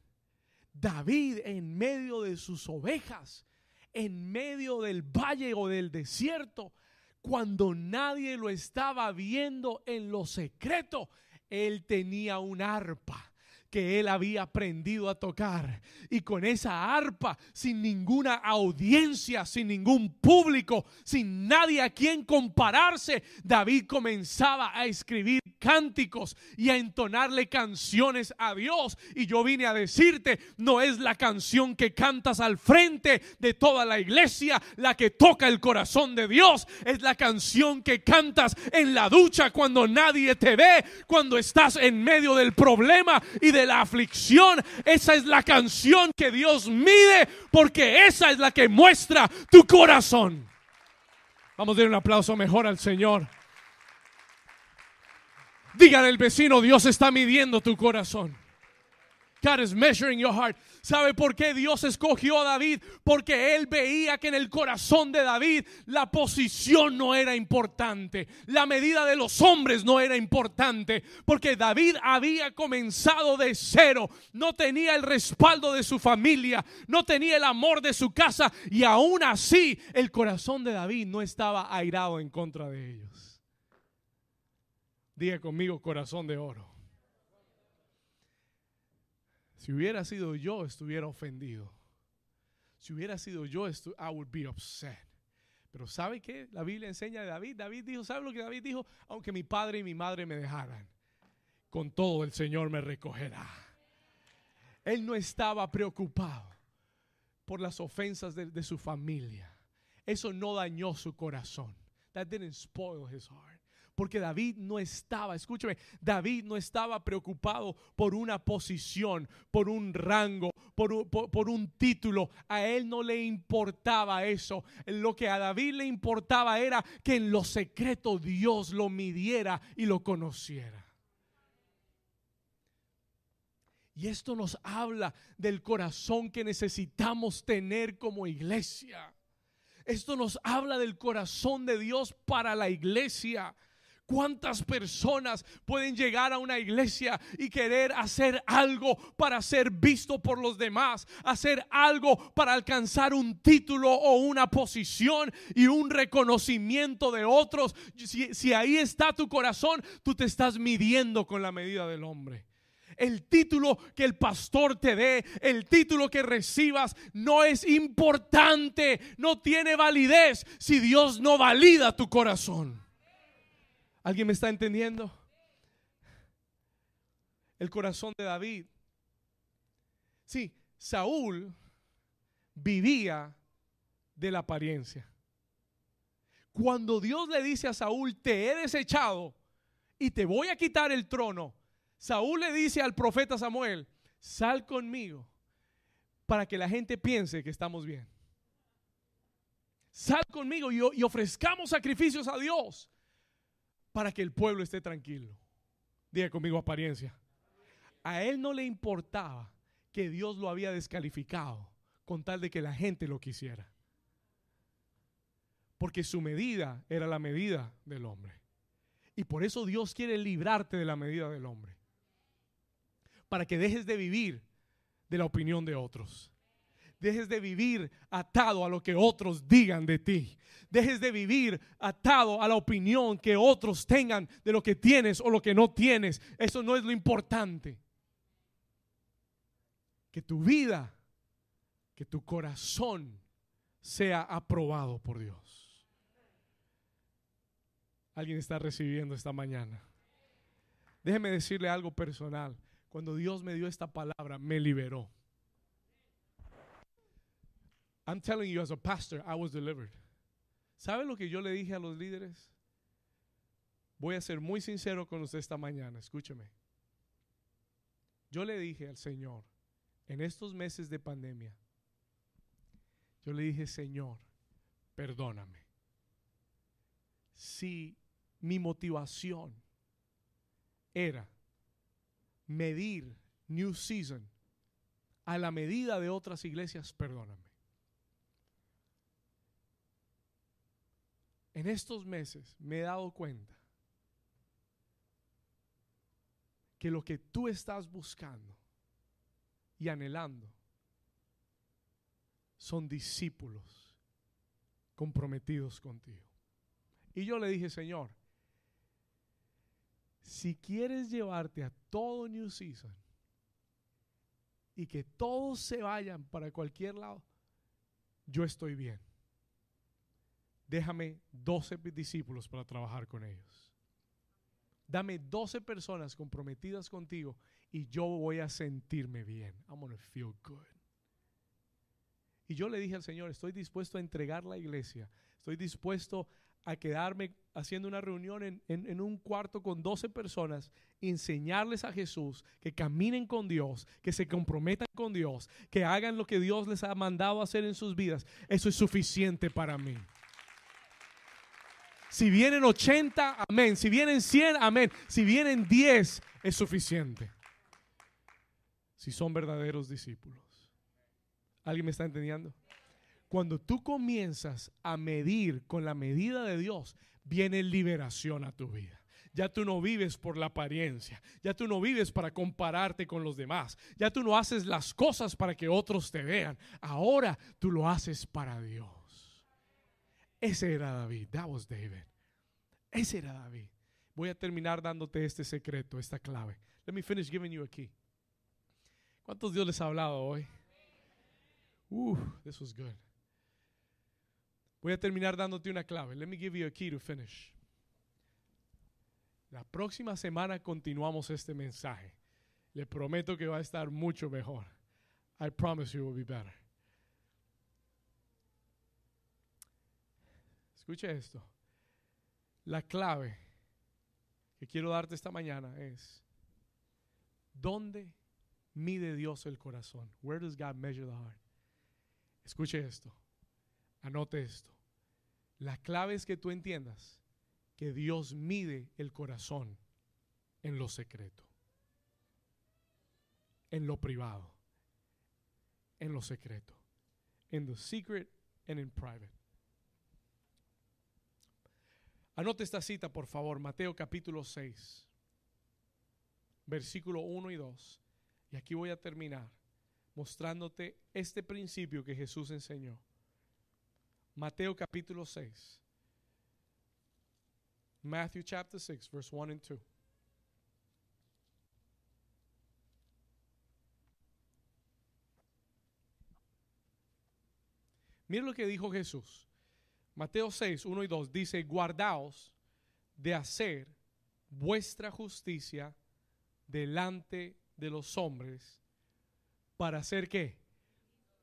David en medio de sus ovejas, en medio del valle o del desierto, cuando nadie lo estaba viendo en lo secreto, él tenía un arpa que él había aprendido a tocar. Y con esa arpa, sin ninguna audiencia, sin ningún público, sin nadie a quien compararse, David comenzaba a escribir cánticos y a entonarle canciones a Dios. Y yo vine a decirte, no es la canción que cantas al frente de toda la iglesia la que toca el corazón de Dios, es la canción que cantas en la ducha cuando nadie te ve, cuando estás en medio del problema y de la aflicción. Esa es la canción que Dios mide porque esa es la que muestra tu corazón. Vamos a dar un aplauso mejor al Señor. Digan el vecino, Dios está midiendo tu corazón. God is measuring your heart. ¿Sabe por qué Dios escogió a David? Porque él veía que en el corazón de David la posición no era importante, la medida de los hombres no era importante, porque David había comenzado de cero, no tenía el respaldo de su familia, no tenía el amor de su casa y aún así el corazón de David no estaba airado en contra de ellos. Diga conmigo corazón de oro. Si hubiera sido yo, estuviera ofendido. Si hubiera sido yo, I would be upset. Pero ¿sabe qué? La Biblia enseña de David. David dijo, ¿sabe lo que David dijo? Aunque mi padre y mi madre me dejaran, con todo el Señor me recogerá. Él no estaba preocupado por las ofensas de su familia. Eso no dañó su corazón. That didn't spoil his heart. Porque David no estaba, escúcheme, David no estaba preocupado por una posición, por un rango, por, por, un título. A él no le importaba eso. Lo que a David le importaba era que en lo secreto Dios lo midiera y lo conociera. Y esto nos habla del corazón que necesitamos tener como iglesia. Esto nos habla del corazón de Dios para la iglesia. ¿Cuántas personas pueden llegar a una iglesia y querer hacer algo para ser visto por los demás? Hacer algo para alcanzar un título o una posición y un reconocimiento de otros. Si, ahí está tu corazón, tú te estás midiendo con la medida del hombre. El título que el pastor te dé, el título que recibas, no es importante, no tiene validez si Dios no valida tu corazón. ¿Alguien me está entendiendo? El corazón de David. Sí, Saúl vivía de la apariencia. Cuando Dios le dice a Saúl, te he desechado y te voy a quitar el trono, Saúl le dice al profeta Samuel, sal conmigo, para que la gente piense que estamos bien. Sal conmigo y, y ofrezcamos sacrificios a Dios para que el pueblo esté tranquilo. Diga conmigo apariencia. A él no le importaba que Dios lo había descalificado con tal de que la gente lo quisiera. Porque su medida era la medida del hombre. Y por eso Dios quiere librarte de la medida del hombre. Para que dejes de vivir de la opinión de otros. Dejes de vivir atado a lo que otros digan de ti. Dejes de vivir atado a la opinión que otros tengan de lo que tienes o lo que no tienes. Eso no es lo importante. Que tu vida, que tu corazón sea aprobado por Dios. Alguien está recibiendo esta mañana. Déjeme decirle algo personal. Cuando Dios me dio esta palabra, me liberó. I'm telling you as a pastor, I was delivered. ¿Sabe lo que yo le dije a los líderes? Voy a ser muy sincero con usted esta mañana, escúcheme. Yo le dije al Señor, en estos meses de pandemia, yo le dije, Señor, perdóname. Si mi motivación era medir New Season a la medida de otras iglesias, perdóname. En estos meses me he dado cuenta que lo que tú estás buscando y anhelando son discípulos comprometidos contigo. Y yo le dije, Señor, si quieres llevarte a todo New Season y que todos se vayan para cualquier lado, yo estoy bien déjame 12 discípulos para trabajar con ellos. Dame 12 personas comprometidas contigo y yo voy a sentirme bien. I'm gonna feel good. Y yo le dije al Señor, estoy dispuesto a entregar la iglesia. Estoy dispuesto a quedarme haciendo una reunión en, en, un cuarto con 12 personas, enseñarles a Jesús, que caminen con Dios, que se comprometan con Dios, que hagan lo que Dios les ha mandado hacer en sus vidas. Eso es suficiente para mí. Si vienen 80, amén. Si vienen 100, amén. Si vienen 10, es suficiente. Si son verdaderos discípulos. ¿Alguien me está entendiendo? Cuando tú comienzas a medir con la medida de Dios, viene liberación a tu vida. Ya tú no vives por la apariencia. Ya tú no vives para compararte con los demás. Ya tú no haces las cosas para que otros te vean. Ahora tú lo haces para Dios. Ese era David. That was David. Ese era David. Voy a terminar dándote este secreto, esta clave. Let me finish giving you a key. ¿Cuántos Dios les ha hablado hoy? Uh, this was good. Voy a terminar dándote una clave. Let me give you a key to finish. La próxima semana continuamos este mensaje. Le prometo que va a estar mucho mejor. I promise you will be better. Escuche esto. La clave que quiero darte esta mañana es, ¿dónde mide Dios el corazón? Where does God measure the heart? Escuche esto, anote esto. La clave es que tú entiendas que Dios mide el corazón en lo secreto, en lo privado, en lo secreto, en the secret and in private. Anote esta cita, por favor, Mateo capítulo 6, versículo 1 y 2. Y aquí voy a terminar mostrándote este principio que Jesús enseñó. Mateo capítulo 6. Matthew chapter 6, verse 1 and 2. Mira lo que dijo Jesús. Mateo 6, 1 y 2 dice, guardaos de hacer vuestra justicia delante de los hombres para hacer qué?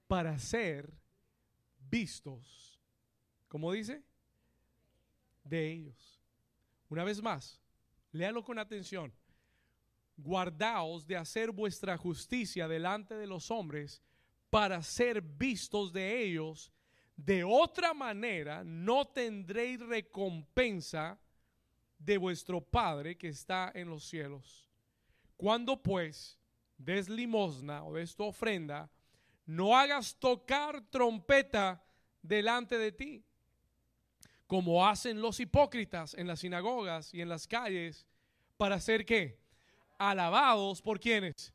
Para ser vistos, ¿cómo dice? De ellos. Una vez más, léalo con atención. Guardaos de hacer vuestra justicia delante de los hombres para ser vistos de ellos. De otra manera no tendréis recompensa de vuestro Padre que está en los cielos. Cuando pues des limosna o des tu ofrenda, no hagas tocar trompeta delante de ti, como hacen los hipócritas en las sinagogas y en las calles, para ser qué? Alabados por quienes?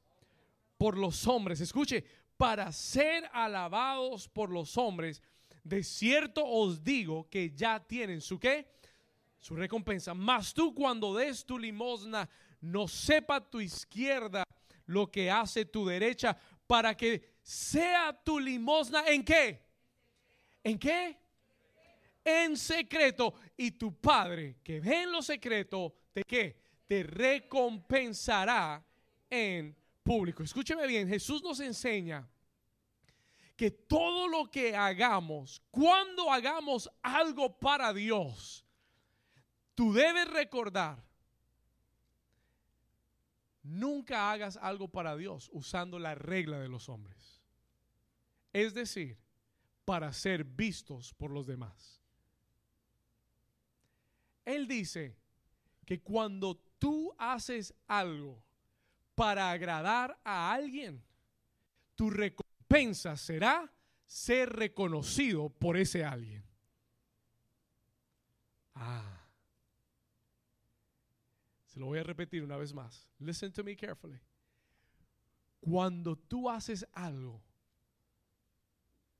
Por los hombres. Escuche, para ser alabados por los hombres, de cierto os digo que ya tienen su qué? Su recompensa. Mas tú cuando des tu limosna, no sepa tu izquierda lo que hace tu derecha, para que sea tu limosna en qué? ¿En qué? En secreto. Y tu Padre que ve en lo secreto, ¿de qué? Te recompensará en público. Escúcheme bien, Jesús nos enseña que todo lo que hagamos, cuando hagamos algo para Dios, tú debes recordar, nunca hagas algo para Dios usando la regla de los hombres. Es decir, para ser vistos por los demás. Él dice que cuando tú haces algo para agradar a alguien, tu será ser reconocido por ese alguien. Ah. Se lo voy a repetir una vez más. Listen to me carefully. Cuando tú haces algo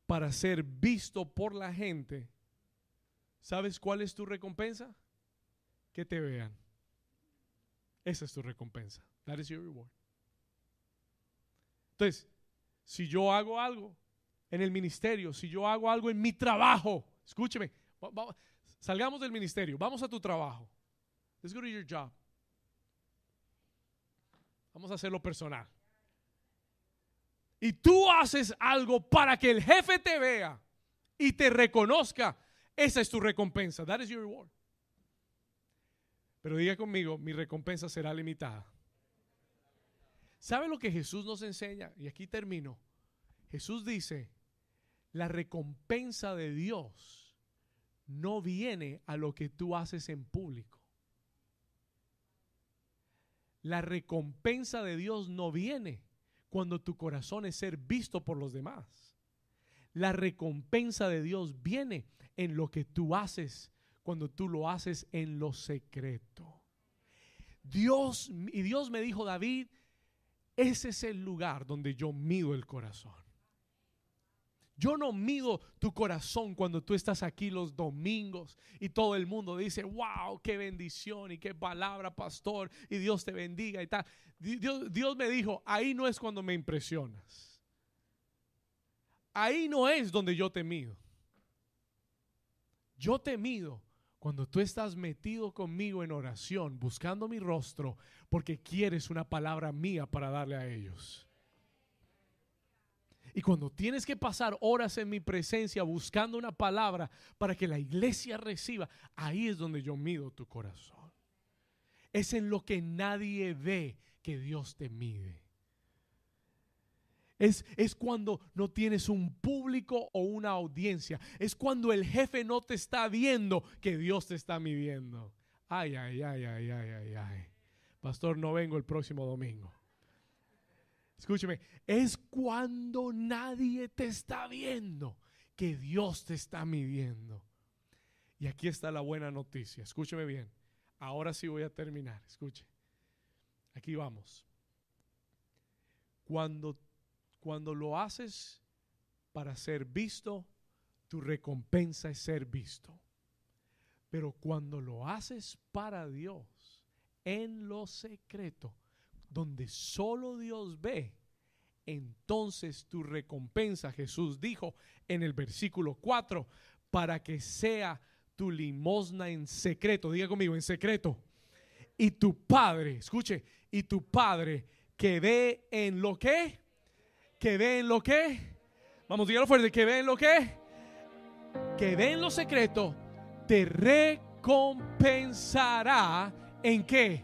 para ser visto por la gente, ¿sabes cuál es tu recompensa? Que te vean. Esa es tu recompensa. That is your reward. Entonces, si yo hago algo en el ministerio, si yo hago algo en mi trabajo, escúcheme, salgamos del ministerio, vamos a tu trabajo. Let's go to your job. Vamos a hacerlo personal y tú haces algo para que el jefe te vea y te reconozca, esa es tu recompensa. That is your reward. Pero diga conmigo, mi recompensa será limitada. ¿Sabe lo que Jesús nos enseña? Y aquí termino. Jesús dice, la recompensa de Dios no viene a lo que tú haces en público. La recompensa de Dios no viene cuando tu corazón es ser visto por los demás. La recompensa de Dios viene en lo que tú haces cuando tú lo haces en lo secreto. Dios, y Dios me dijo, David, ese es el lugar donde yo mido el corazón. Yo no mido tu corazón cuando tú estás aquí los domingos y todo el mundo dice, wow, qué bendición y qué palabra, pastor, y Dios te bendiga y tal. Dios, Dios me dijo, ahí no es cuando me impresionas. Ahí no es donde yo te mido. Yo te mido cuando tú estás metido conmigo en oración, buscando mi rostro, porque quieres una palabra mía para darle a ellos. Y cuando tienes que pasar horas en mi presencia buscando una palabra para que la iglesia reciba, ahí es donde yo mido tu corazón. Es en lo que nadie ve que Dios te mide. Es, es, cuando no tienes un público o una audiencia. Es cuando el jefe no te está viendo que Dios te está midiendo. Ay, ay, ay, ay, ay, ay, ay. Pastor, no vengo el próximo domingo. Escúcheme, es cuando nadie te está viendo que Dios te está midiendo. Y aquí está la buena noticia. Escúcheme bien. Ahora sí voy a terminar. Escuche. Aquí vamos. Cuando, cuando lo haces para ser visto, tu recompensa es ser visto. Pero cuando lo haces para Dios, en lo secreto, donde solo Dios ve, entonces tu recompensa, Jesús dijo en el versículo 4, para que sea tu limosna en secreto, diga conmigo, en secreto. Y tu Padre, escuche, y tu Padre que ve en lo que, que ve en lo que, vamos, dígalo fuerte, que ve en lo que, que ve en lo secreto, te recompensará en qué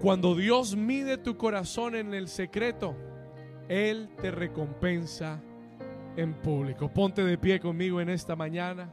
cuando Dios mide tu corazón en el secreto, Él te recompensa en público. Ponte de pie conmigo en esta mañana.